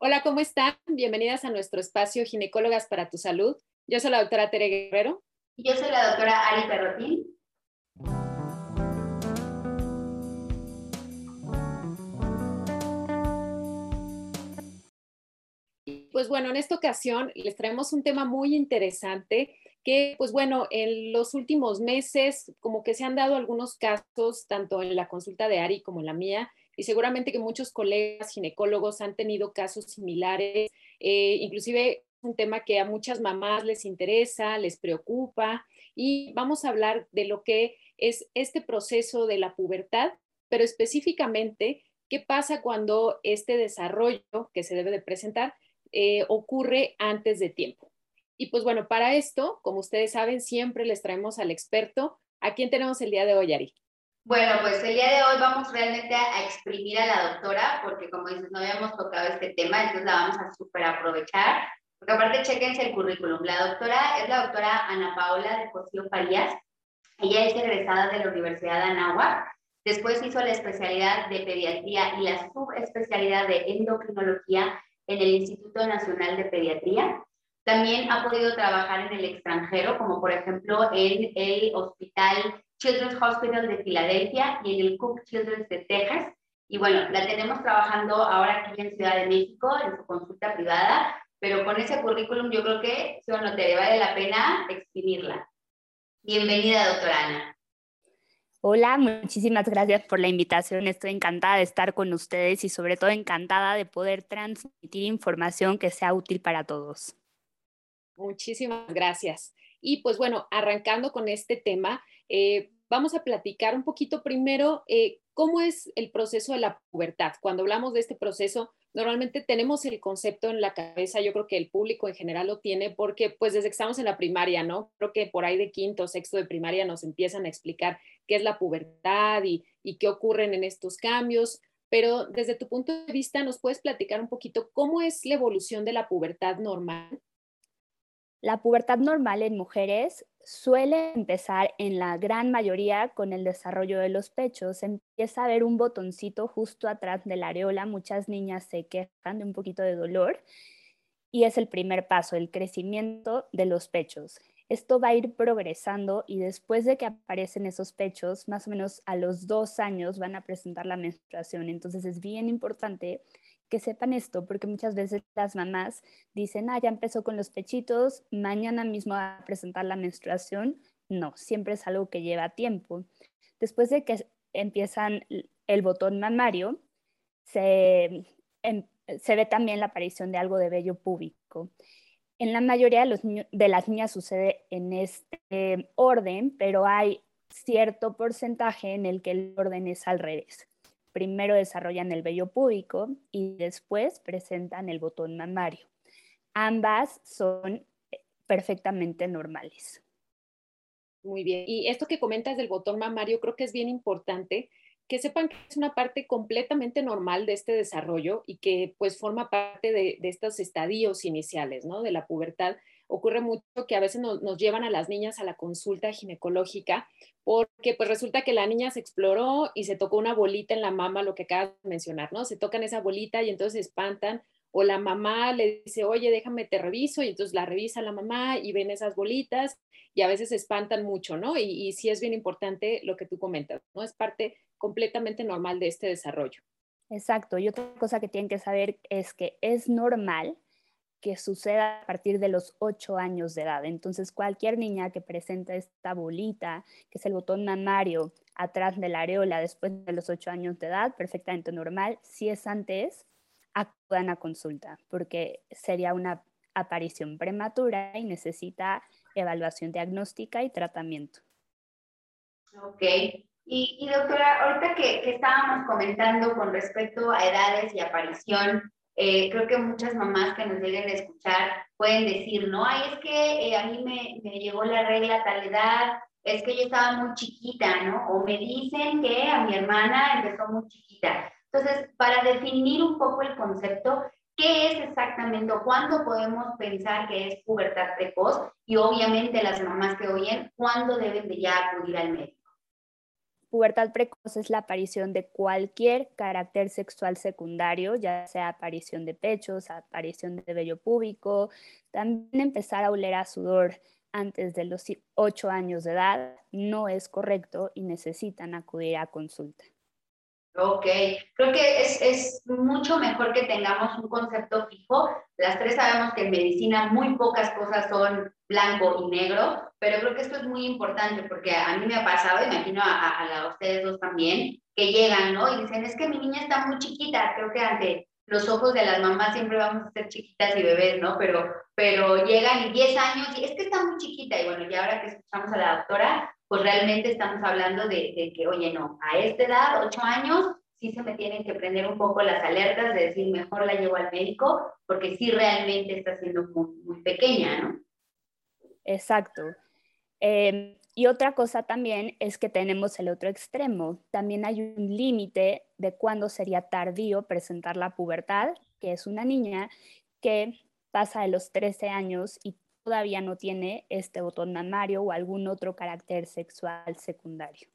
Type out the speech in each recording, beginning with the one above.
Hola, ¿cómo están? Bienvenidas a nuestro espacio Ginecólogas para tu Salud. Yo soy la doctora Tere Guerrero. Y yo soy la doctora Ari Perrotín. Pues bueno, en esta ocasión les traemos un tema muy interesante que, pues bueno, en los últimos meses como que se han dado algunos casos, tanto en la consulta de Ari como en la mía, y seguramente que muchos colegas ginecólogos han tenido casos similares, eh, inclusive un tema que a muchas mamás les interesa, les preocupa y vamos a hablar de lo que es este proceso de la pubertad, pero específicamente qué pasa cuando este desarrollo que se debe de presentar eh, ocurre antes de tiempo. Y pues bueno, para esto, como ustedes saben, siempre les traemos al experto. ¿A quién tenemos el día de hoy, Ari? Bueno, pues el día de hoy vamos realmente a exprimir a la doctora, porque como dices, no habíamos tocado este tema, entonces la vamos a súper aprovechar. Porque aparte, chequense el currículum. La doctora es la doctora Ana Paola de Cosío Farías. Ella es egresada de la Universidad de Anáhuac. Después hizo la especialidad de pediatría y la subespecialidad de endocrinología en el Instituto Nacional de Pediatría. También ha podido trabajar en el extranjero, como por ejemplo en el Hospital Children's Hospital de Filadelfia y en el Cook Children's de Texas. Y bueno, la tenemos trabajando ahora aquí en Ciudad de México, en su consulta privada, pero con ese currículum yo creo que, si no te vale la pena exprimirla. Bienvenida, doctora Ana. Hola, muchísimas gracias por la invitación. Estoy encantada de estar con ustedes y sobre todo encantada de poder transmitir información que sea útil para todos. Muchísimas gracias. Y pues bueno, arrancando con este tema, eh, vamos a platicar un poquito primero eh, cómo es el proceso de la pubertad. Cuando hablamos de este proceso, normalmente tenemos el concepto en la cabeza, yo creo que el público en general lo tiene porque pues desde que estamos en la primaria, ¿no? Creo que por ahí de quinto, sexto de primaria nos empiezan a explicar qué es la pubertad y qué ocurren en estos cambios. Pero desde tu punto de vista, ¿nos puedes platicar un poquito cómo es la evolución de la pubertad normal? La pubertad normal en mujeres suele empezar en la gran mayoría con el desarrollo de los pechos. Empieza a haber un botoncito justo atrás de la areola. Muchas niñas se quejan de un poquito de dolor y es el primer paso, el crecimiento de los pechos. Esto va a ir progresando y después de que aparecen esos pechos, más o menos a los dos años van a presentar la menstruación. Entonces es bien importante que sepan esto, porque muchas veces las mamás dicen, ah, ya empezó con los pechitos, mañana mismo va a presentar la menstruación. No, siempre es algo que lleva tiempo. Después de que empiezan el botón mamario, se, em, se ve también la aparición de algo de vello púbico. En la mayoría de, los de las niñas sucede en este orden, pero hay cierto porcentaje en el que el orden es al revés primero desarrollan el vello púbico y después presentan el botón mamario. Ambas son eh, perfectamente normales. Muy bien. Y esto que comentas del botón mamario creo que es bien importante que sepan que es una parte completamente normal de este desarrollo y que pues forma parte de, de estos estadios iniciales, ¿no? De la pubertad ocurre mucho que a veces nos, llevan a las niñas a la consulta ginecológica porque pues resulta que la niña se exploró y se tocó una bolita en la mama, lo que acabas de mencionar, ¿no? Se tocan esa bolita y entonces se espantan o la mamá le dice, oye, déjame te reviso y entonces la revisa la mamá y ven esas bolitas y a veces se espantan mucho, ¿no? Y, y sí es bien importante lo que tú comentas, ¿no? Es parte completamente normal de este desarrollo. Exacto. Y otra cosa que tienen que saber es que es normal que suceda a partir de los 8 años de edad. Entonces, cualquier niña que presenta esta bolita, que es el botón mamario atrás de la areola después de los 8 años de edad, perfectamente normal. Si es antes, acudan a consulta, porque sería una aparición prematura y necesita evaluación diagnóstica y tratamiento. Ok. Y, doctora, ahorita que, que estábamos comentando con respecto a edades y aparición, eh, creo que muchas mamás que nos lleguen a escuchar pueden decir, no, ay, es que eh, a mí me, me, llegó la regla a tal edad, es que yo estaba muy chiquita, ¿no? O me dicen que a mi hermana empezó muy chiquita. Entonces, para definir un poco el concepto, ¿qué es exactamente o cuándo podemos pensar que es pubertad precoz? Y obviamente las mamás que oyen, ¿cuándo deben de ya acudir al médico? Pubertad precoz es la aparición de cualquier carácter sexual secundario, ya sea aparición de pechos, aparición de vello púbico, también empezar a oler a sudor antes de los 8 años de edad no es correcto y necesitan acudir a consulta. Ok, creo que es, es, mucho mejor que tengamos un concepto fijo. Las tres sabemos que en medicina muy pocas cosas son blanco y negro, pero creo que esto es muy importante porque a mí me ha pasado, imagino a, a, ustedes dos también, que llegan, ¿no? Y dicen, es que mi niña está muy chiquita, creo que ante los ojos de las mamás siempre vamos a ser chiquitas y bebés, ¿no? Pero, pero llegan y 10 años y es que está muy chiquita y bueno, y ahora que escuchamos a la doctora, pues realmente estamos hablando de, que, oye, no, a esta edad, ocho años, sí se me tienen que prender un poco las alertas de decir, mejor la llevo al médico, porque sí realmente está siendo muy, pequeña, ¿no? Exacto. Em, y otra cosa también es que tenemos el otro extremo. También hay un límite de cuándo sería tardío presentar la pubertad, que es una niña que pasa de los 13 años y todavía no tiene este botón mamario o algún otro carácter sexual secundario.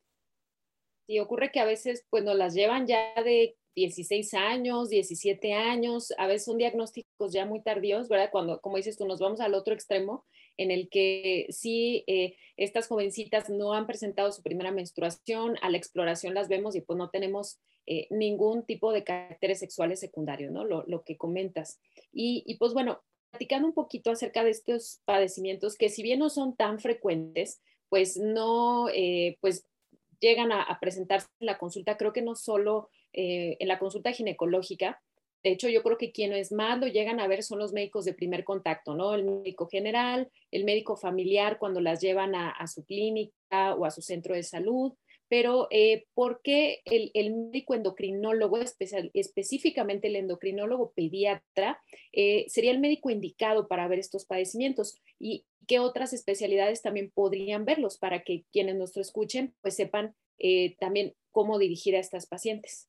Sí, ocurre que a veces pues nos las llevan ya de 16 años, 17 años, a veces son diagnósticos ya muy tardíos, ¿verdad? Cuando, como dices tú, nos vamos al otro extremo en el que sí, eh, estas jovencitas no han presentado su primera menstruación, a la exploración las vemos y pues no tenemos eh, ningún tipo de caracteres sexuales secundarios, ¿no? Lo, lo que comentas. Y, y, pues bueno, platicando un poquito acerca de estos padecimientos que si bien no son tan frecuentes, pues no, eh, pues llegan a, presentarse en la consulta, creo que no solo eh, en la consulta ginecológica, de hecho, yo creo que quienes más lo llegan a ver son los médicos de primer contacto, ¿no? El médico general, el médico familiar cuando las llevan a, a su clínica o a su centro de salud, pero eh, ¿por qué el, médico endocrinólogo, específicamente el endocrinólogo pediatra, eh, sería el médico indicado para ver estos padecimientos? ¿Y qué otras especialidades también podrían verlos para que quienes nos escuchen pues sepan eh, también cómo dirigir a estas pacientes?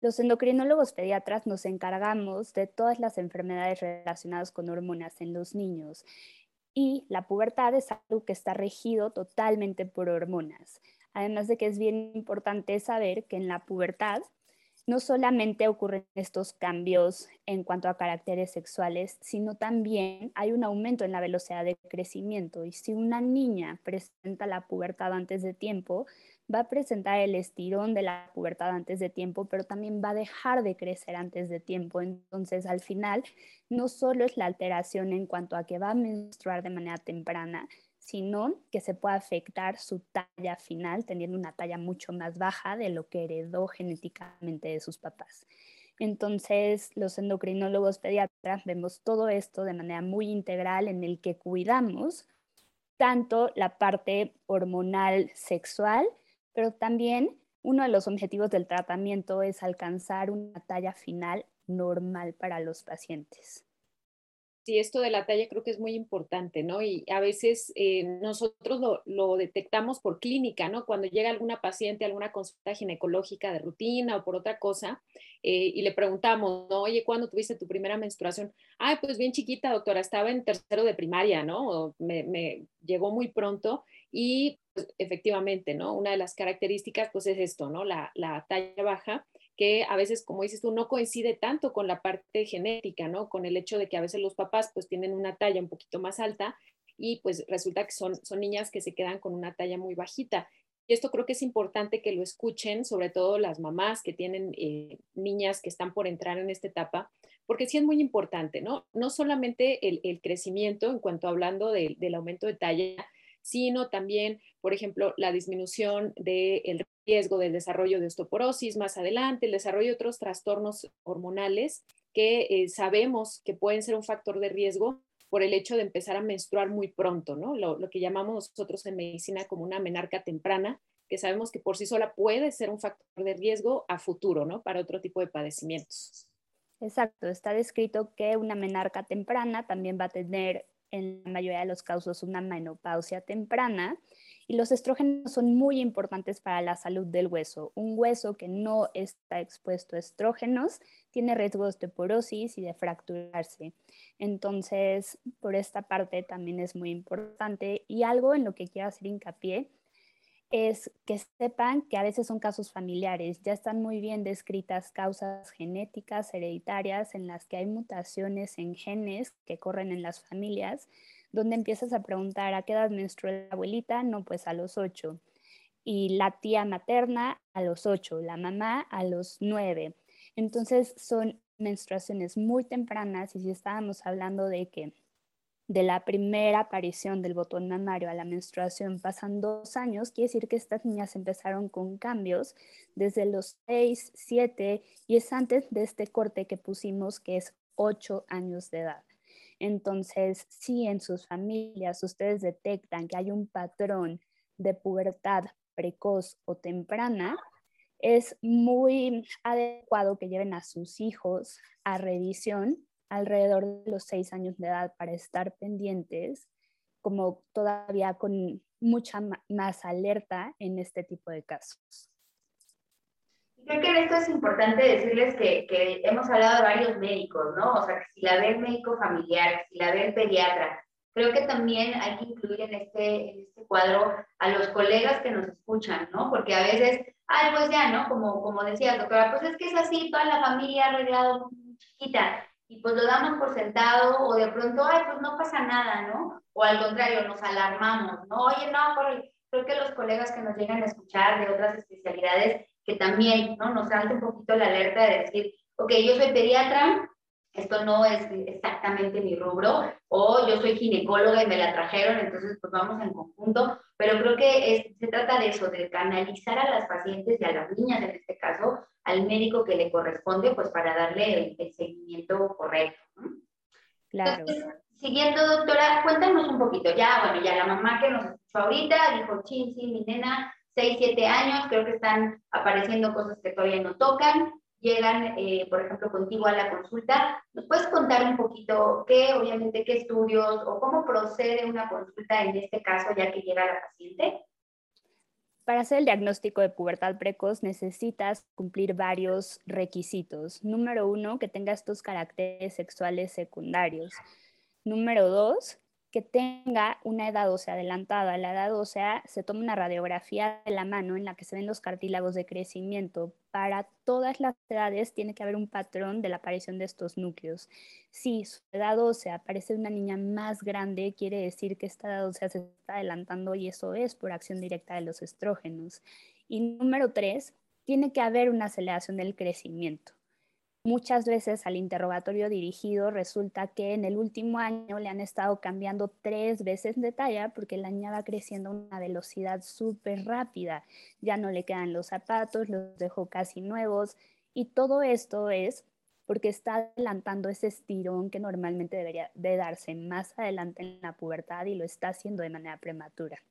Los endocrinólogos pediatras nos encargamos de todas las enfermedades relacionadas con hormonas en los niños y la pubertad es algo que está regido totalmente por hormonas. Además de que es bien importante saber que en la pubertad no solamente ocurren estos cambios en cuanto a caracteres sexuales, sino también hay un aumento en la velocidad de crecimiento. Y si una niña presenta la pubertad antes de tiempo, va a presentar el estirón de la pubertad antes de tiempo, pero también va a dejar de crecer antes de tiempo. Entonces, al final, no solo es la alteración en cuanto a que va a menstruar de manera temprana, sino que se puede afectar su talla final, teniendo una talla mucho más baja de lo que heredó genéticamente de sus papás. Entonces, los endocrinólogos pediatras vemos todo esto de manera muy integral en el que cuidamos tanto la parte hormonal sexual, pero también uno de los objetivos del tratamiento es alcanzar una talla final normal para los pacientes sí, esto de la talla creo que es muy importante, ¿no? Y a veces eh, nosotros lo, detectamos por clínica, ¿no? Cuando llega alguna paciente a alguna consulta ginecológica de rutina o por otra cosa, eh, y le preguntamos, ¿no? Oye, ¿cuándo tuviste tu primera menstruación? Ay, pues bien chiquita, doctora, estaba en tercero de primaria, ¿no? me, llegó muy pronto y pues, efectivamente, ¿no? Una de las características, pues es esto, ¿no? La talla baja que a veces, como dices tú, no coincide tanto con la parte genética, ¿no? Con el hecho de que a veces los papás pues tienen una talla un poquito más alta y pues resulta que son, son niñas que se quedan con una talla muy bajita. Y esto creo que es importante que lo escuchen, sobre todo las mamás que tienen eh, niñas que están por entrar en esta etapa, porque sí es muy importante, ¿no? No solamente el, crecimiento en cuanto hablando del aumento de talla, sino también, por ejemplo, la disminución del riesgo del desarrollo de osteoporosis más adelante, el desarrollo de otros trastornos hormonales que eh, sabemos que pueden ser un factor de riesgo por el hecho de empezar a menstruar muy pronto, ¿no? Lo, lo, que llamamos nosotros en medicina como una menarca temprana, que sabemos que por sí sola puede ser un factor de riesgo a futuro, ¿no? Para otro tipo de padecimientos. Exacto, está descrito que una menarca temprana también va a tener en la mayoría de los casos una menopausia temprana y los estrógenos son muy importantes para la salud del hueso. Un hueso que no está expuesto a estrógenos tiene riesgo de osteoporosis y de fracturarse. Entonces, por esta parte también es muy importante y algo en lo que quiero hacer hincapié es que sepan que a veces son casos familiares, ya están muy bien descritas causas genéticas hereditarias en las que hay mutaciones en genes que corren en las familias, donde empiezas a preguntar a qué edad menstruó la abuelita, no, pues a los ocho, y la tía materna a los ocho, la mamá a los nueve. Entonces son menstruaciones muy tempranas y si estábamos hablando de que de la primera aparición del botón mamario a la menstruación pasan dos años, quiere decir que estas niñas empezaron con cambios desde los seis, siete y es antes de este corte que pusimos que es ocho años de edad. Entonces, si en sus familias ustedes detectan que hay un patrón de pubertad precoz o temprana, es muy adecuado que lleven a sus hijos a revisión alrededor de los seis años de edad para estar pendientes, como todavía con mucha más alerta en este tipo de casos. Creo que en esto es importante decirles que, que, hemos hablado de varios médicos, ¿no? O sea, que si la ve el médico familiar, si la ve el pediatra, creo que también hay que incluir en este, en este cuadro a los colegas que nos escuchan, ¿no? Porque a veces, ay, pues ya, ¿no? Como, como decía doctora, pues es que es así, toda la familia arreglado chiquita y pues lo damos por sentado o de pronto, ay, pues no pasa nada, ¿no? O al contrario, nos alarmamos, ¿no? Oye, no, creo que los colegas que nos llegan a escuchar de otras especialidades, que también, ¿no? Nos salta un poquito la alerta de decir, ok, yo soy pediatra, esto no es exactamente mi rubro, o yo soy ginecóloga y me la trajeron, entonces pues vamos en conjunto, pero creo que se trata de eso, de canalizar a las pacientes y a las niñas en este caso al médico que le corresponde, pues para darle el, seguimiento correcto. Claro. siguiendo, doctora, cuéntanos un poquito, ya, bueno, ya la mamá que nos escuchó ahorita dijo, chin, sí, mi nena, 6, 7 años, creo que están apareciendo cosas que todavía no tocan, llegan, eh, por ejemplo, contigo a la consulta, ¿nos puedes contar un poquito qué, obviamente, qué estudios o cómo procede una consulta en este caso ya que llega la paciente? Para hacer el diagnóstico de pubertad precoz necesitas cumplir varios requisitos. Número uno, que tenga estos caracteres sexuales secundarios. Número dos, que tenga una edad ósea adelantada. La edad ósea se toma una radiografía de la mano en la que se ven los cartílagos de crecimiento. Para todas las edades tiene que haber un patrón de la aparición de estos núcleos. Si su edad ósea aparece una niña más grande, quiere decir que esta edad ósea se está adelantando y eso es por acción directa de los estrógenos. Y número tres, tiene que haber una aceleración del crecimiento. Muchas veces al interrogatorio dirigido resulta que en el último año le han estado cambiando tres veces de talla porque la niña va creciendo a una velocidad súper rápida. Ya no le quedan los zapatos, los dejó casi nuevos y todo esto es porque está adelantando ese estirón que normalmente debería de darse más adelante en la pubertad y lo está haciendo de manera prematura.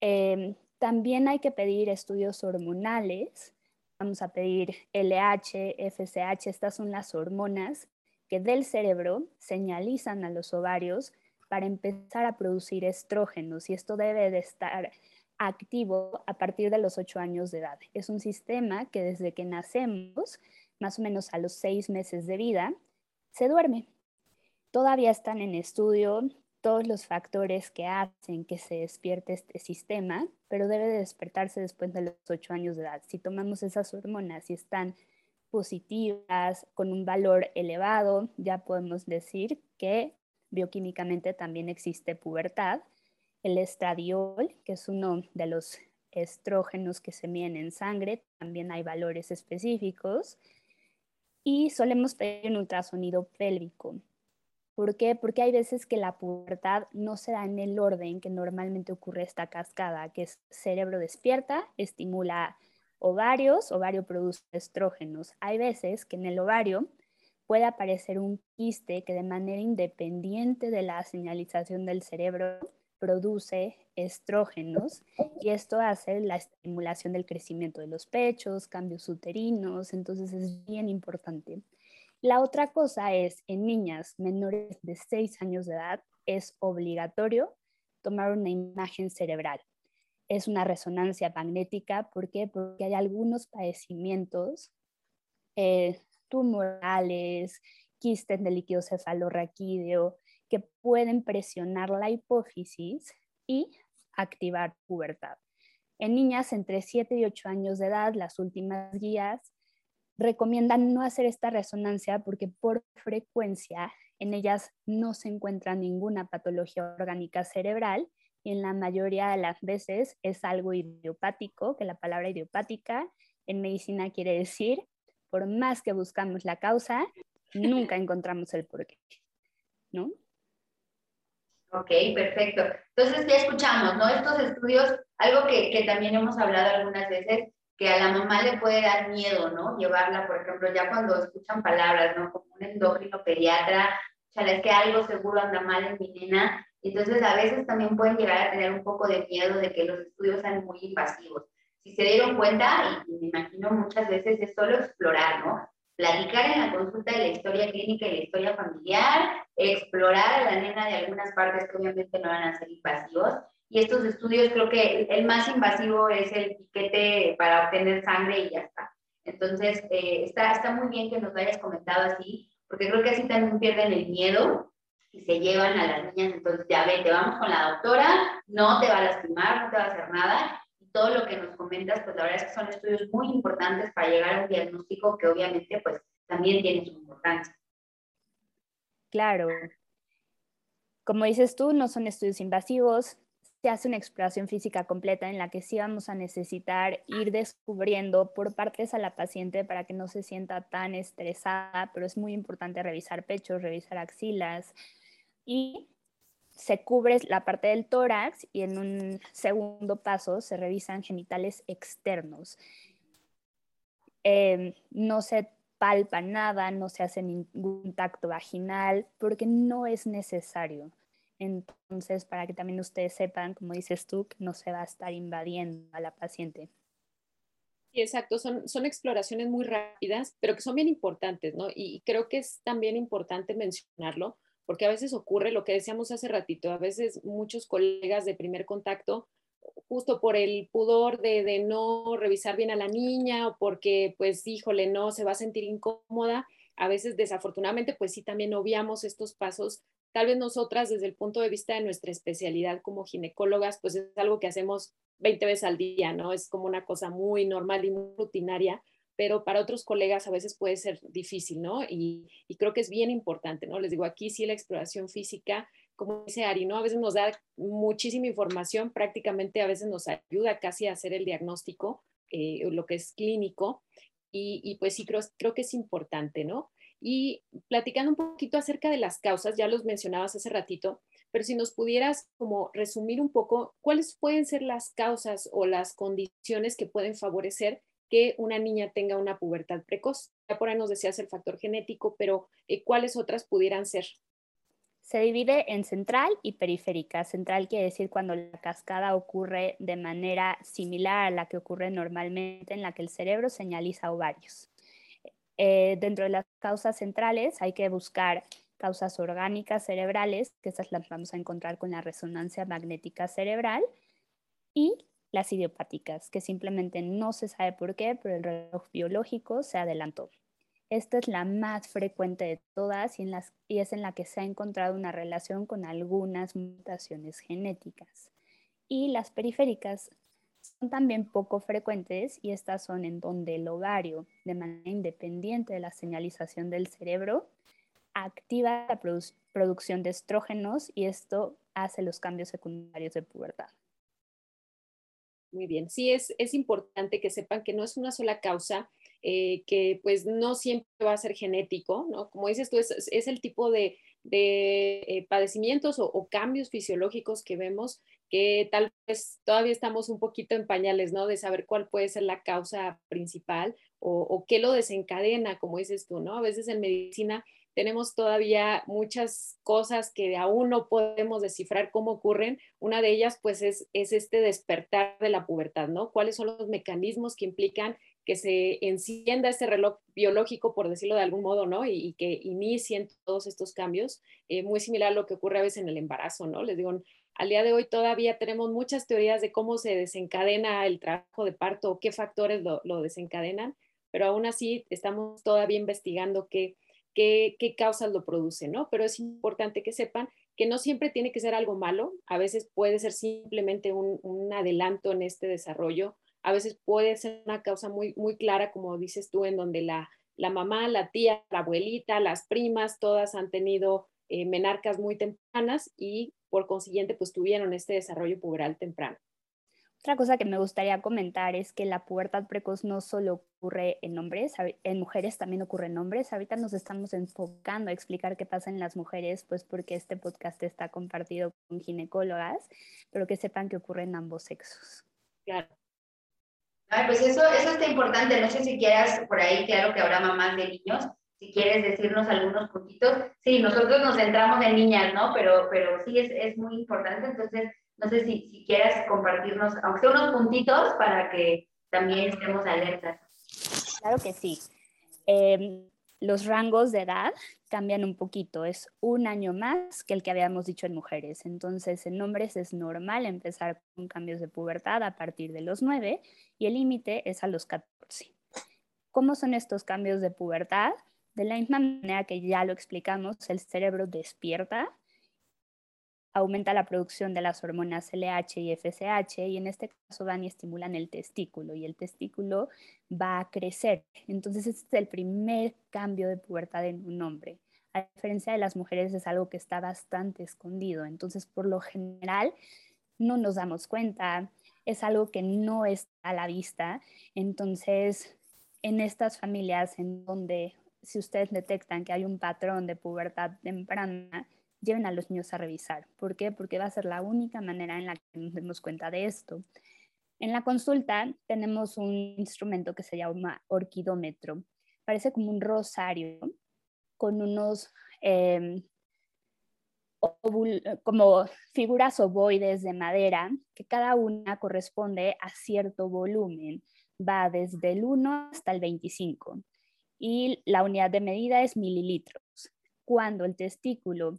Em, también hay que pedir estudios hormonales vamos a pedir LH, FSH, estas son las hormonas que del cerebro señalizan a los ovarios para empezar a producir estrógenos y esto debe de estar activo a partir de los 8 años de edad. Es un sistema que desde que nacemos, más o menos a los 6 meses de vida, se duerme. Todavía están en estudio todos los factores que hacen que se despierte este sistema, pero debe de despertarse después de los 8 años de edad. Si tomamos esas hormonas y están positivas, con un valor elevado, ya podemos decir que bioquímicamente también existe pubertad. El estradiol, que es uno de los estrógenos que se miden en sangre, también hay valores específicos. Y solemos pedir un ultrasonido pélvico. ¿Por qué? Porque hay veces que la pubertad no se da en el orden que normalmente ocurre esta cascada, que es cerebro despierta, estimula ovarios, ovario produce estrógenos. Hay veces que en el ovario puede aparecer un quiste que de manera independiente de la señalización del cerebro produce estrógenos y esto hace la estimulación del crecimiento de los pechos, cambios uterinos, entonces es bien importante. La otra cosa es, en niñas menores de 6 años de edad, es obligatorio tomar una imagen cerebral. Es una resonancia magnética, ¿por qué? Porque hay algunos padecimientos eh, tumorales, quistes de líquido cefalorraquídeo, que pueden presionar la hipófisis y activar pubertad. En niñas entre 7 y 8 años de edad, las últimas guías recomiendan no hacer esta resonancia porque por frecuencia en ellas no se encuentra ninguna patología orgánica cerebral y en la mayoría de las veces es algo idiopático, que la palabra idiopática en medicina quiere decir, por más que buscamos la causa, nunca encontramos el porqué, ¿no? Ok, perfecto. Entonces ya escuchamos, ¿no? Estos estudios, algo que, que también hemos hablado algunas veces, que a la mamá le puede dar miedo, ¿no? Llevarla, por ejemplo, ya cuando escuchan palabras, ¿no? Como un endócrino pediatra, o sea, es que algo seguro anda mal en mi nena. Entonces, a veces también pueden llegar a tener un poco de miedo de que los estudios sean muy invasivos. Si se dieron cuenta, y, me imagino muchas veces, es solo explorar, ¿no? Platicar en la consulta de la historia clínica y la historia familiar, explorar a la nena de algunas partes que obviamente no van a ser invasivos. Y estos estudios, creo que el más invasivo es el piquete para obtener sangre y ya está. Entonces, eh, está, está muy bien que nos lo hayas comentado así, porque creo que así también pierden el miedo y se llevan a las niñas, entonces ya te vamos con la doctora, no te va a lastimar, no te va a hacer nada, y todo lo que nos comentas, pues la verdad es que son estudios muy importantes para llegar a un diagnóstico que obviamente pues también tiene su importancia. Claro. Como dices tú, no son estudios invasivos, se hace una exploración física completa en la que sí vamos a necesitar ir descubriendo por partes a la paciente para que no se sienta tan estresada, pero es muy importante revisar pechos, revisar axilas y se cubre la parte del tórax y en un segundo paso se revisan genitales externos. Em, no se palpa nada, no se hace ningún tacto vaginal porque no es necesario. Entonces, para que también ustedes sepan, como dices tú, no se va a estar invadiendo a la paciente. Sí, exacto, son, son exploraciones muy rápidas, pero que son bien importantes, ¿no? Y, creo que es también importante mencionarlo, porque a veces ocurre lo que decíamos hace ratito, a veces muchos colegas de primer contacto, justo por el pudor de, de no revisar bien a la niña o porque, pues, híjole, no, se va a sentir incómoda, a veces desafortunadamente, pues sí, también obviamos estos pasos Tal vez nosotras desde el punto de vista de nuestra especialidad como ginecólogas, pues es algo que hacemos 20 veces al día, ¿no? Es como una cosa muy normal y muy rutinaria, pero para otros colegas a veces puede ser difícil, ¿no? Y, creo que es bien importante, ¿no? Les digo, aquí sí la exploración física, como dice Ari, ¿no? A veces nos da muchísima información, prácticamente a veces nos ayuda casi a hacer el diagnóstico, eh, lo que es clínico, y, y pues sí creo, creo que es importante, ¿no? Y platicando un poquito acerca de las causas, ya los mencionabas hace ratito, pero si nos pudieras como resumir un poco, ¿cuáles pueden ser las causas o las condiciones que pueden favorecer que una niña tenga una pubertad precoz? Ya por ahí nos decías el factor genético, pero eh, ¿cuáles otras pudieran ser? Se divide en central y periférica. Central quiere decir cuando la cascada ocurre de manera similar a la que ocurre normalmente en la que el cerebro señaliza ovarios. Eh, dentro de las causas centrales hay que buscar causas orgánicas cerebrales, que esas las vamos a encontrar con la resonancia magnética cerebral, y las idiopáticas, que simplemente no se sabe por qué, pero el reloj biológico se adelantó. Esta es la más frecuente de todas y, y es en la que se ha encontrado una relación con algunas mutaciones genéticas. Y las periféricas también poco frecuentes y estas son en donde el ovario, de manera independiente de la señalización del cerebro, activa la producción de estrógenos y esto hace los cambios secundarios de pubertad. Muy bien, sí es, es importante que sepan que no es una sola causa, eh, que pues no siempre va a ser genético, ¿no? Como dices tú, es, el tipo de, de eh, padecimientos o, cambios fisiológicos que vemos que tal vez todavía estamos un poquito en pañales, ¿no? De saber cuál puede ser la causa principal o, qué lo desencadena, como dices tú, ¿no? A veces en medicina tenemos todavía muchas cosas que aún no podemos descifrar cómo ocurren. Una de ellas, pues, es, es este despertar de la pubertad, ¿no? ¿Cuáles son los mecanismos que implican que se encienda ese reloj biológico, por decirlo de algún modo, ¿no? Y, que inicien todos estos cambios, eh, muy similar a lo que ocurre a veces en el embarazo, ¿no? Les digo, al día de hoy todavía tenemos muchas teorías de cómo se desencadena el trabajo de parto qué factores lo, desencadenan, pero aún así estamos todavía investigando qué, causas lo producen, ¿no? Pero es importante que sepan que no siempre tiene que ser algo malo, a veces puede ser simplemente un, adelanto en este desarrollo, a veces puede ser una causa muy, clara, como dices tú, en donde la, la mamá, la tía, la abuelita, las primas, todas han tenido eh, menarcas muy tempranas y por consiguiente pues tuvieron este desarrollo puberal temprano. Otra cosa que me gustaría comentar es que la pubertad precoz no solo ocurre en hombres, en mujeres también ocurre en hombres. Ahorita nos estamos enfocando a explicar qué pasa en las mujeres, pues porque este podcast está compartido con ginecólogas, pero que sepan que ocurre en ambos sexos. Claro. Ay, pues eso, eso está importante. No sé si quieras por ahí, claro que habrá mamás de niños, si quieres decirnos algunos puntitos. Sí, nosotros nos centramos en niñas, ¿no? Pero, pero sí es, es muy importante. Entonces, no sé si, si quieras compartirnos, aunque sea unos puntitos, para que también estemos alertas. Claro que sí. Em, los rangos de edad cambian un poquito. Es un año más que el que habíamos dicho en mujeres. Entonces, en hombres es normal empezar con cambios de pubertad a partir de los 9 y el límite es a los 14. ¿Cómo son estos cambios de pubertad? De la misma manera que ya lo explicamos, el cerebro despierta aumenta la producción de las hormonas LH y FSH y en este caso van y estimulan el testículo y el testículo va a crecer. Entonces este es el primer cambio de pubertad en un hombre. A diferencia de las mujeres es algo que está bastante escondido. Entonces por lo general no nos damos cuenta, es algo que no está a la vista. Entonces en estas familias en donde si ustedes detectan que hay un patrón de pubertad temprana, lleven a los niños a revisar. ¿Por qué? Porque va a ser la única manera en la que nos demos cuenta de esto. En la consulta tenemos un instrumento que se llama orquidómetro. Parece como un rosario con unos em, como figuras ovoides de madera que cada una corresponde a cierto volumen. Va desde el 1 hasta el 25 y la unidad de medida es mililitros. Cuando el testículo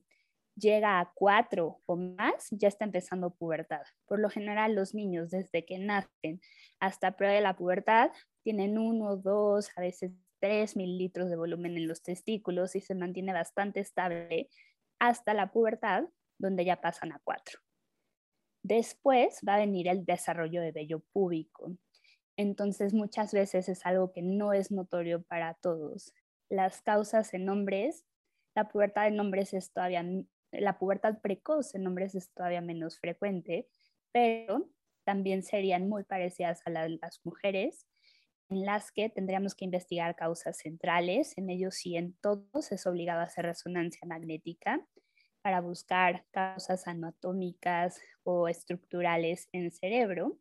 llega a cuatro o más, ya está empezando pubertad. Por lo general, los niños desde que nacen hasta prueba de la pubertad tienen uno, dos, a veces tres mililitros de volumen en los testículos y se mantiene bastante estable hasta la pubertad, donde ya pasan a cuatro. Después va a venir el desarrollo de vello púbico. Entonces, muchas veces es algo que no es notorio para todos. Las causas en hombres, la pubertad en hombres es todavía la pubertad precoz en hombres es todavía menos frecuente, pero también serían muy parecidas a las mujeres, en las que tendríamos que investigar causas centrales. En ellos sí, en todos es obligado hacer resonancia magnética para buscar causas anatómicas o estructurales en el cerebro.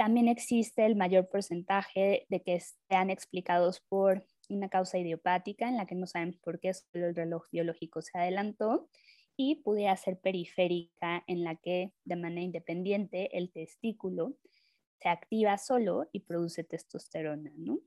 También existe el mayor porcentaje de que sean explicados por una causa idiopática en la que no sabemos por qué solo el reloj biológico se adelantó y pudiera ser periférica en la que de manera independiente el testículo se activa solo y produce testosterona, ¿no?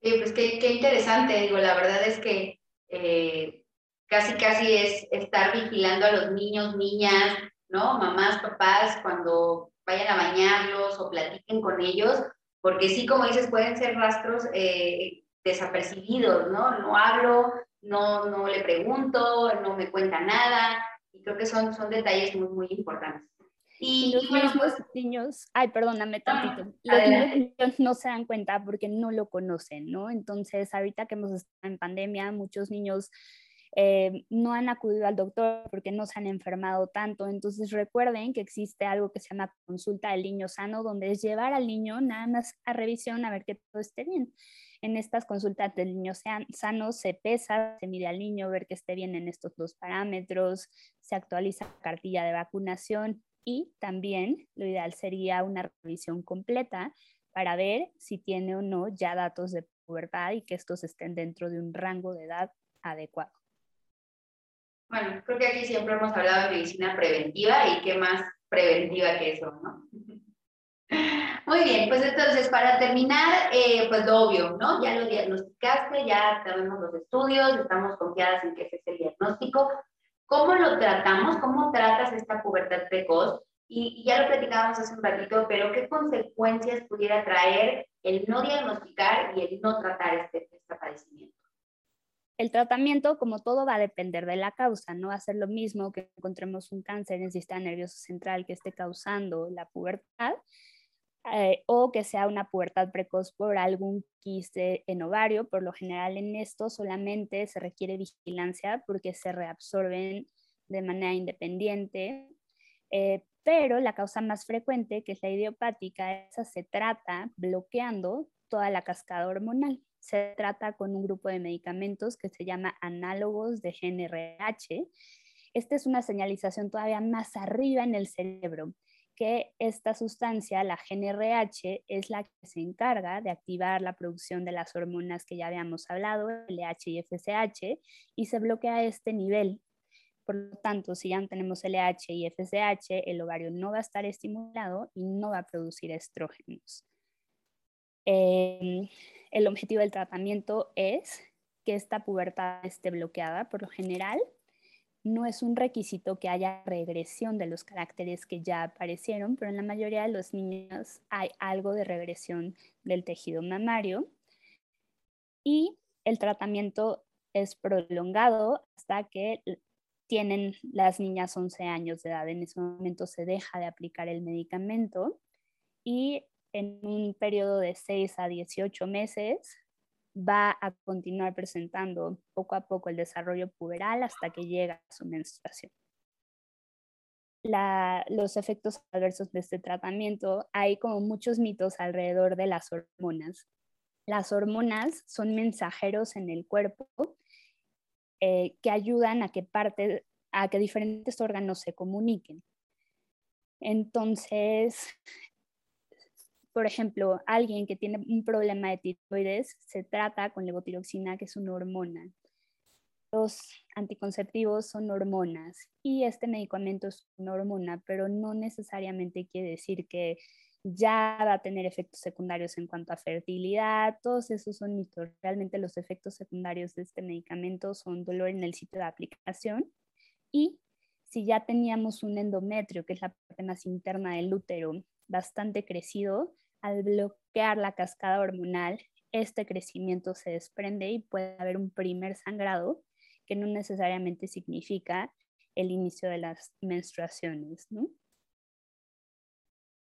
Sí, pues qué, qué interesante, digo, la verdad es que eh, casi casi es estar vigilando a los niños, niñas, ¿no? Mamás, papás, cuando vayan a bañarlos o platiquen con ellos, porque sí, como dices, pueden ser rastros eh, desapercibidos, ¿no? No hablo, no, no le pregunto, no me cuenta nada, y creo que son, son detalles muy, muy importantes. Y, los mismos pues niños, ay, perdóname tantito, los niños no se dan cuenta porque no lo conocen, ¿no? Entonces, ahorita que hemos estado en pandemia, muchos niños eh, no han acudido al doctor porque no se han enfermado tanto. Entonces recuerden que existe algo que se llama consulta del niño sano, donde es llevar al niño nada más a revisión a ver que todo esté bien. En estas consultas del niño sano se pesa, se mide al niño, ver que esté bien en estos dos parámetros, se actualiza la cartilla de vacunación y también lo ideal sería una revisión completa para ver si tiene o no ya datos de pubertad y que estos estén dentro de un rango de edad adecuado. Bueno, creo que aquí siempre hemos hablado de medicina preventiva y qué más preventiva que eso, ¿no? Muy bien, pues entonces para terminar, eh, pues lo obvio, ¿no? Ya lo diagnosticaste, ya tenemos los estudios, estamos confiadas en que ese es el diagnóstico. ¿Cómo lo tratamos? ¿Cómo tratas esta pubertad precoz? Y, ya lo platicábamos hace un ratito, pero ¿qué consecuencias pudiera traer el no diagnosticar y el no tratar este, este padecimiento? El tratamiento, como todo, va a depender de la causa. No va a ser lo mismo que encontremos un cáncer en el sistema nervioso central que esté causando la pubertad eh, o que sea una pubertad precoz por algún quiste en ovario. Por lo general en esto solamente se requiere vigilancia porque se reabsorben de manera independiente. Eh, pero la causa más frecuente, que es la idiopática, esa se trata bloqueando toda la cascada hormonal. Se trata con un grupo de medicamentos que se llama análogos de GNRH. Esta es una señalización todavía más arriba en el cerebro, que esta sustancia, la GNRH, es la que se encarga de activar la producción de las hormonas que ya habíamos hablado, LH y FSH, y se bloquea este nivel. Por lo tanto, si ya tenemos LH y FSH, el ovario no va a estar estimulado y no va a producir estrógenos. Em, el objetivo del tratamiento es que esta pubertad esté bloqueada. Por lo general, no es un requisito que haya regresión de los caracteres que ya aparecieron, pero en la mayoría de los niños hay algo de regresión del tejido mamario. Y el tratamiento es prolongado hasta que tienen las niñas 11 años de edad. En ese momento se deja de aplicar el medicamento y en un periodo de 6 a 18 meses va a continuar presentando poco a poco el desarrollo puberal hasta que llega a su menstruación. los efectos adversos de este tratamiento, hay como muchos mitos alrededor de las hormonas. Las hormonas son mensajeros en el cuerpo eh, que ayudan a que, parte, a que diferentes órganos se comuniquen. Entonces, por ejemplo, alguien que tiene un problema de tiroides se trata con levotiroxina, que es una hormona. Los anticonceptivos son hormonas y este medicamento es una hormona, pero no necesariamente quiere decir que ya va a tener efectos secundarios en cuanto a fertilidad, todos esos son mitos. Realmente los efectos secundarios de este medicamento son dolor en el sitio de aplicación y si ya teníamos un endometrio, que es la parte más interna del útero, bastante crecido, al bloquear la cascada hormonal, este crecimiento se desprende y puede haber un primer sangrado que no necesariamente significa el inicio de las menstruaciones,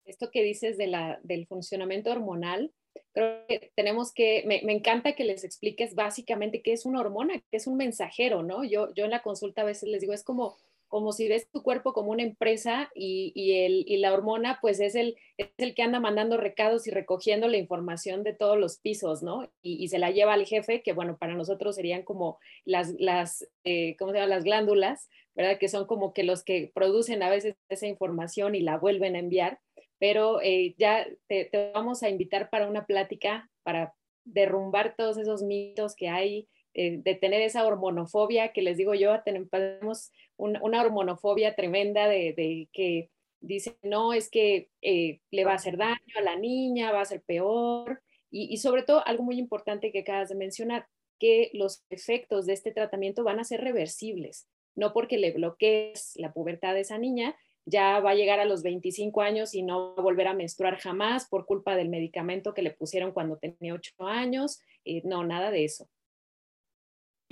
esto que dices de la, del funcionamiento hormonal, creo que tenemos que, me, encanta que les expliques básicamente qué es una hormona, qué es un mensajero, ¿no? Yo, yo en la consulta a veces les digo, es como, como si ves tu cuerpo como una empresa y, el, y la hormona pues es el, es el que anda mandando recados y recogiendo la información de todos los pisos, ¿no? Y, y se la lleva al jefe, que bueno, para nosotros serían como las, las eh, ¿cómo se llama? Las glándulas, ¿verdad? Que son como que los que producen a veces esa información y la vuelven a enviar pero eh, ya te, vamos a invitar para una plática para derrumbar todos esos mitos que hay, eh, de tener esa hormonofobia que les digo yo, tenemos una hormonofobia tremenda de, que dice, no, es que eh, le va a hacer daño a la niña, va a ser peor, y, y sobre todo algo muy importante que acabas de mencionar, que los efectos de este tratamiento van a ser reversibles, no porque le bloquees la pubertad de esa niña, ya va a llegar a los 25 años y no va a volver a menstruar jamás por culpa del medicamento que le pusieron cuando tenía 8 años. Eh, no, nada de eso.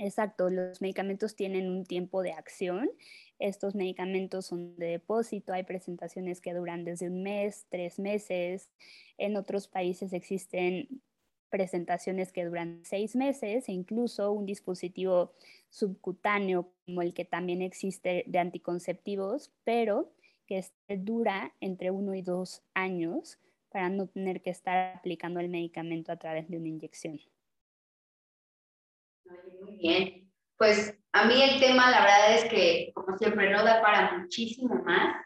Exacto, los medicamentos tienen un tiempo de acción. Estos medicamentos son de depósito, hay presentaciones que duran desde un mes, tres meses. En otros países existen presentaciones que duran seis meses e incluso un dispositivo subcutáneo como el que también existe de anticonceptivos, pero que dura entre uno y dos años para no tener que estar aplicando el medicamento a través de una inyección. Muy bien. Pues a mí el tema, la verdad es que, como siempre, no da para muchísimo más.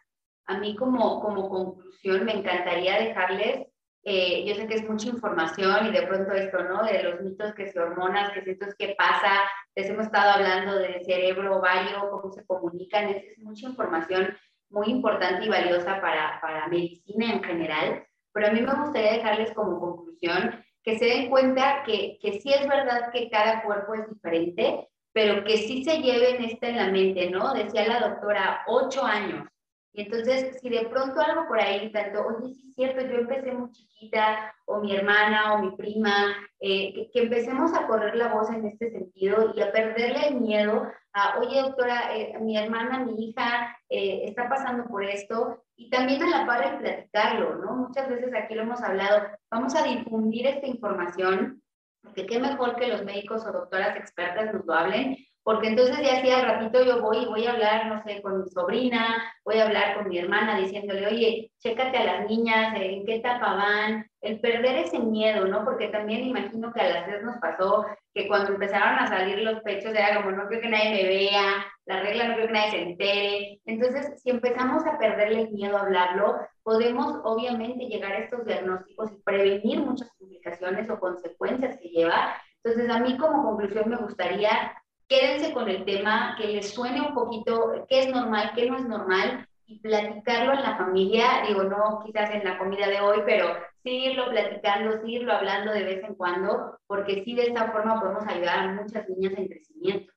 A mí como, como conclusión me encantaría dejarles, eh, yo sé que es mucha información y de pronto esto, ¿no? De los mitos que se hormonas, que es qué pasa, les hemos estado hablando de cerebro, ovario, cómo se comunican, es mucha información muy importante y valiosa para, para medicina en general, pero a mí me gustaría dejarles como conclusión que se den cuenta que, que sí es verdad que cada cuerpo es diferente, pero que sí se lleven esto en la mente, ¿no? Decía la doctora, ocho años. Y entonces, si de pronto algo por ahí, tanto, oye, sí es cierto, yo empecé muy chiquita, o mi hermana, o mi prima, eh, que, empecemos a correr la voz en este sentido y a perderle el miedo a, oye, doctora, eh, mi hermana, mi hija eh, está pasando por esto, y también a la par el platicarlo, ¿no? Muchas veces aquí lo hemos hablado, vamos a difundir esta información, porque qué mejor que los médicos o doctoras expertas nos lo hablen, porque entonces ya así al ratito yo voy voy a hablar, no sé, con mi sobrina, voy a hablar con mi hermana diciéndole, oye, chécate a las niñas, en qué etapa van, el perder ese miedo, ¿no? Porque también imagino que a las tres nos pasó que cuando empezaron a salir los pechos era como, no creo que nadie me vea, la regla no creo que nadie se entere. Entonces, si empezamos a perderle el miedo a hablarlo, podemos obviamente llegar a estos diagnósticos y prevenir muchas complicaciones o consecuencias que lleva. Entonces, a mí como conclusión me gustaría quédense con el tema, que les suene un poquito qué es normal, qué no es normal y platicarlo en la familia, digo, no quizás en la comida de hoy, pero seguirlo platicando, seguirlo hablando de vez en cuando, porque sí de esta forma podemos ayudar a muchas niñas en crecimiento.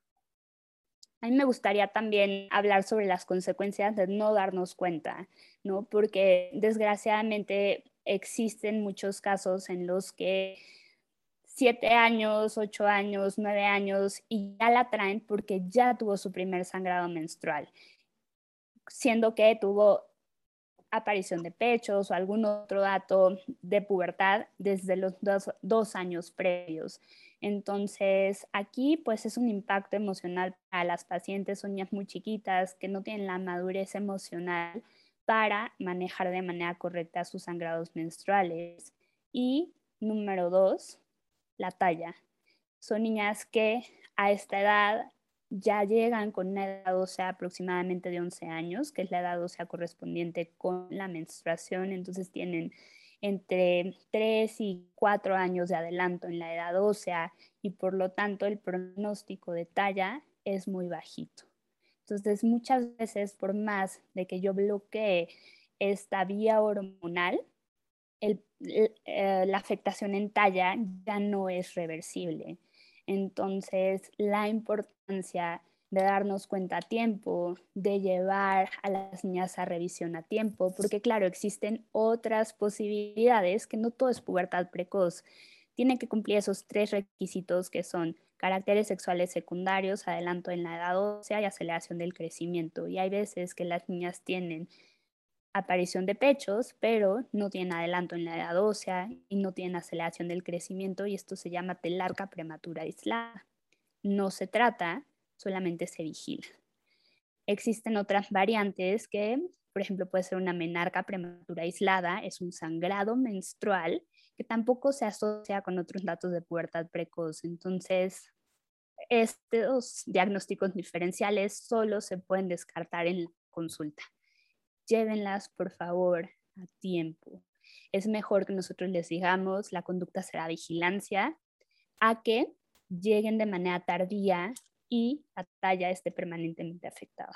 A mí me gustaría también hablar sobre las consecuencias de no darnos cuenta, ¿no? Porque desgraciadamente existen muchos casos en los que siete años, ocho años, nueve años y ya la traen porque ya tuvo su primer sangrado menstrual, siendo que tuvo aparición de pechos o algún otro dato de pubertad desde los dos, años previos. Entonces, aquí pues es un impacto emocional para las pacientes, son niñas muy chiquitas que no tienen la madurez emocional para manejar de manera correcta sus sangrados menstruales. Y número dos, la talla. Son niñas que a esta edad ya llegan con una edad ósea aproximadamente de 11 años, que es la edad ósea correspondiente con la menstruación, entonces tienen entre 3 y 4 años de adelanto en la edad ósea y por lo tanto el pronóstico de talla es muy bajito. Entonces muchas veces por más de que yo bloquee esta vía hormonal, el, eh, la afectación en talla ya no es reversible. Entonces, la importancia de darnos cuenta a tiempo, de llevar a las niñas a revisión a tiempo, porque claro, existen otras posibilidades que no todo es pubertad precoz. Tiene que cumplir esos tres requisitos que son caracteres sexuales secundarios, adelanto en la edad ósea y aceleración del crecimiento. Y hay veces que las niñas tienen aparición de pechos, pero no tienen adelanto en la edad ósea y no tienen aceleración del crecimiento y esto se llama telarca prematura aislada. No se trata, solamente se vigila. Existen otras variantes que, por ejemplo, puede ser una menarca prematura aislada, es un sangrado menstrual que tampoco se asocia con otros datos de pubertad precoz. Entonces, estos diagnósticos diferenciales solo se pueden descartar en la consulta llévenlas por favor a tiempo. Es mejor que nosotros les digamos la conducta será vigilancia a que lleguen de manera tardía y la talla esté permanentemente afectada.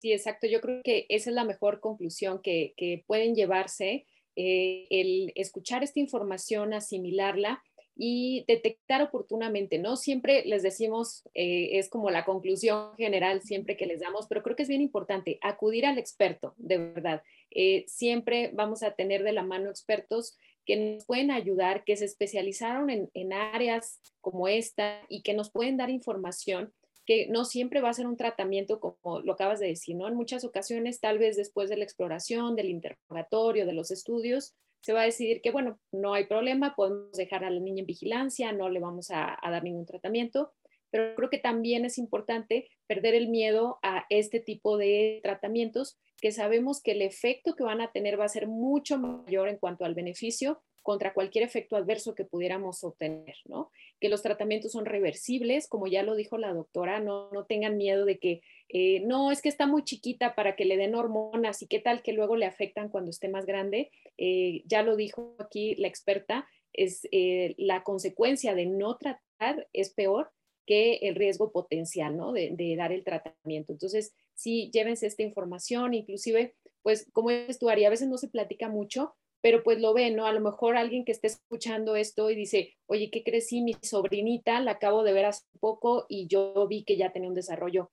Sí, exacto. Yo creo que esa es la mejor conclusión que, pueden llevarse, eh, el escuchar esta información, asimilarla y detectar oportunamente, ¿no? Siempre les decimos, eh, es como la conclusión general siempre que les damos, pero creo que es bien importante acudir al experto, de verdad. Eh, siempre vamos a tener de la mano expertos que nos pueden ayudar, que se especializaron en, en áreas como esta y que nos pueden dar información que no siempre va a ser un tratamiento como lo acabas de decir, ¿no? En muchas ocasiones, tal vez después de la exploración, del interrogatorio, de los estudios, se va a decidir que, bueno, no hay problema, podemos dejar a la niña en vigilancia, no le vamos a, dar ningún tratamiento, pero creo que también es importante perder el miedo a este tipo de tratamientos que sabemos que el efecto que van a tener va a ser mucho mayor en cuanto al beneficio contra cualquier efecto adverso que pudiéramos obtener, ¿no? Que los tratamientos son reversibles, como ya lo dijo la doctora, no, no tengan miedo de que, eh, no, es que está muy chiquita para que le den hormonas y qué tal que luego le afectan cuando esté más grande. Eh, ya lo dijo aquí la experta, es eh, la consecuencia de no tratar es peor que el riesgo potencial, ¿no? De, dar el tratamiento. Entonces, sí, llévense esta información, inclusive, pues, como es tu a veces no se platica mucho, pero pues lo ve, ¿no? A lo mejor alguien que esté escuchando esto y dice, oye, ¿qué crecí? Mi sobrinita la acabo de ver hace poco y yo vi que ya tenía un desarrollo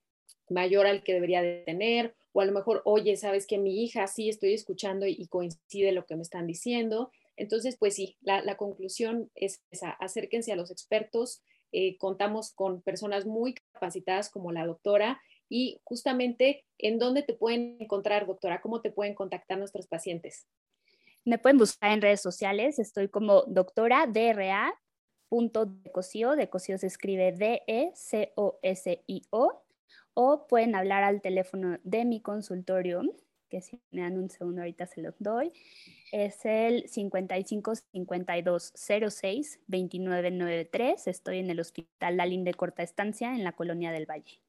mayor al que debería de tener, o a lo mejor, oye, sabes que mi hija sí estoy escuchando y, coincide lo que me están diciendo. Entonces, pues sí, la, conclusión es esa, acérquense a los expertos, eh, contamos con personas muy capacitadas como la doctora y justamente en dónde te pueden encontrar, doctora, cómo te pueden contactar nuestros pacientes. Me pueden buscar en redes sociales, estoy como doctora DRA. Punto de cosío, de se escribe D-E-C-O-S-I-O, o pueden hablar al teléfono de mi consultorio, que si me dan un segundo ahorita se los doy, es el 55 52 06 2993. Estoy en el Hospital Lalín de Corta Estancia en la Colonia del Valle.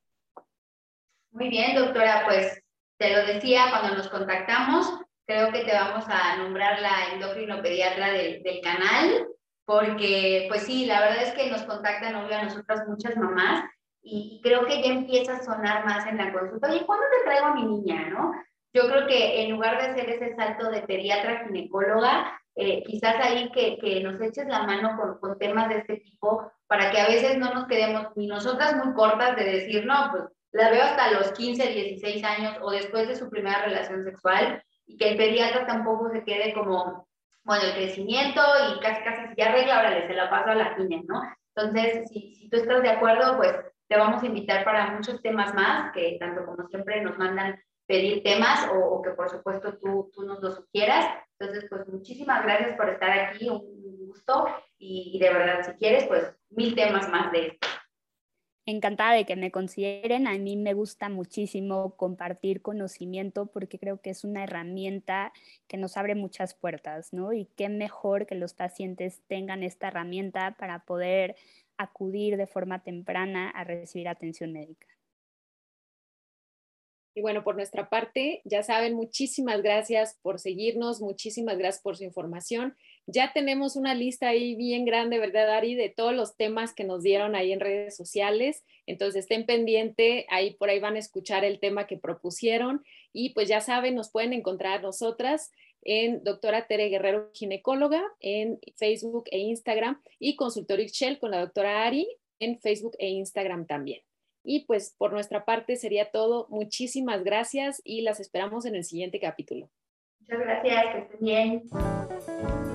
Muy bien, doctora, pues te lo decía cuando nos contactamos, creo que te vamos a nombrar la endocrinopediatra del, del canal, porque pues sí, la verdad es que nos contactan obvio a nosotras muchas mamás y creo que ya empieza a sonar más en la consulta, oye, ¿cuándo te traigo a mi niña, no? Yo creo que en lugar de hacer ese salto de pediatra ginecóloga, eh, quizás ahí que, que, nos eches la mano con, con, temas de este tipo para que a veces no nos quedemos ni nosotras muy cortas de decir, no, pues la veo hasta los 15, 16 años o después de su primera relación sexual y que el pediatra tampoco se quede como, bueno, el crecimiento y casi, casi si ya arregla, ahora se la paso a la quimio, ¿no? Entonces, si, si tú estás de acuerdo, pues te vamos a invitar para muchos temas más, que tanto como siempre nos mandan pedir temas o, que por supuesto tú, tú, nos lo sugieras. Entonces, pues muchísimas gracias por estar aquí, un gusto y, y de verdad, si quieres, pues mil temas más de esto encantada de que me consideren. A mí me gusta muchísimo compartir conocimiento porque creo que es una herramienta que nos abre muchas puertas, ¿no? Y qué mejor que los pacientes tengan esta herramienta para poder acudir de forma temprana a recibir atención médica. Y bueno, por nuestra parte, ya saben, muchísimas gracias por seguirnos, muchísimas gracias por su información. Ya tenemos una lista ahí bien grande, ¿verdad, Ari? De todos los temas que nos dieron ahí en redes sociales. Entonces, estén pendiente, ahí por ahí van a escuchar el tema que propusieron. Y pues ya saben, nos pueden encontrar nosotras en doctora Tere Guerrero, ginecóloga, en Facebook e Instagram, y consultorio Excel con la doctora Ari en Facebook e Instagram también. Y pues por nuestra parte sería todo. Muchísimas gracias y las esperamos en el siguiente capítulo. Muchas gracias, que estén bien.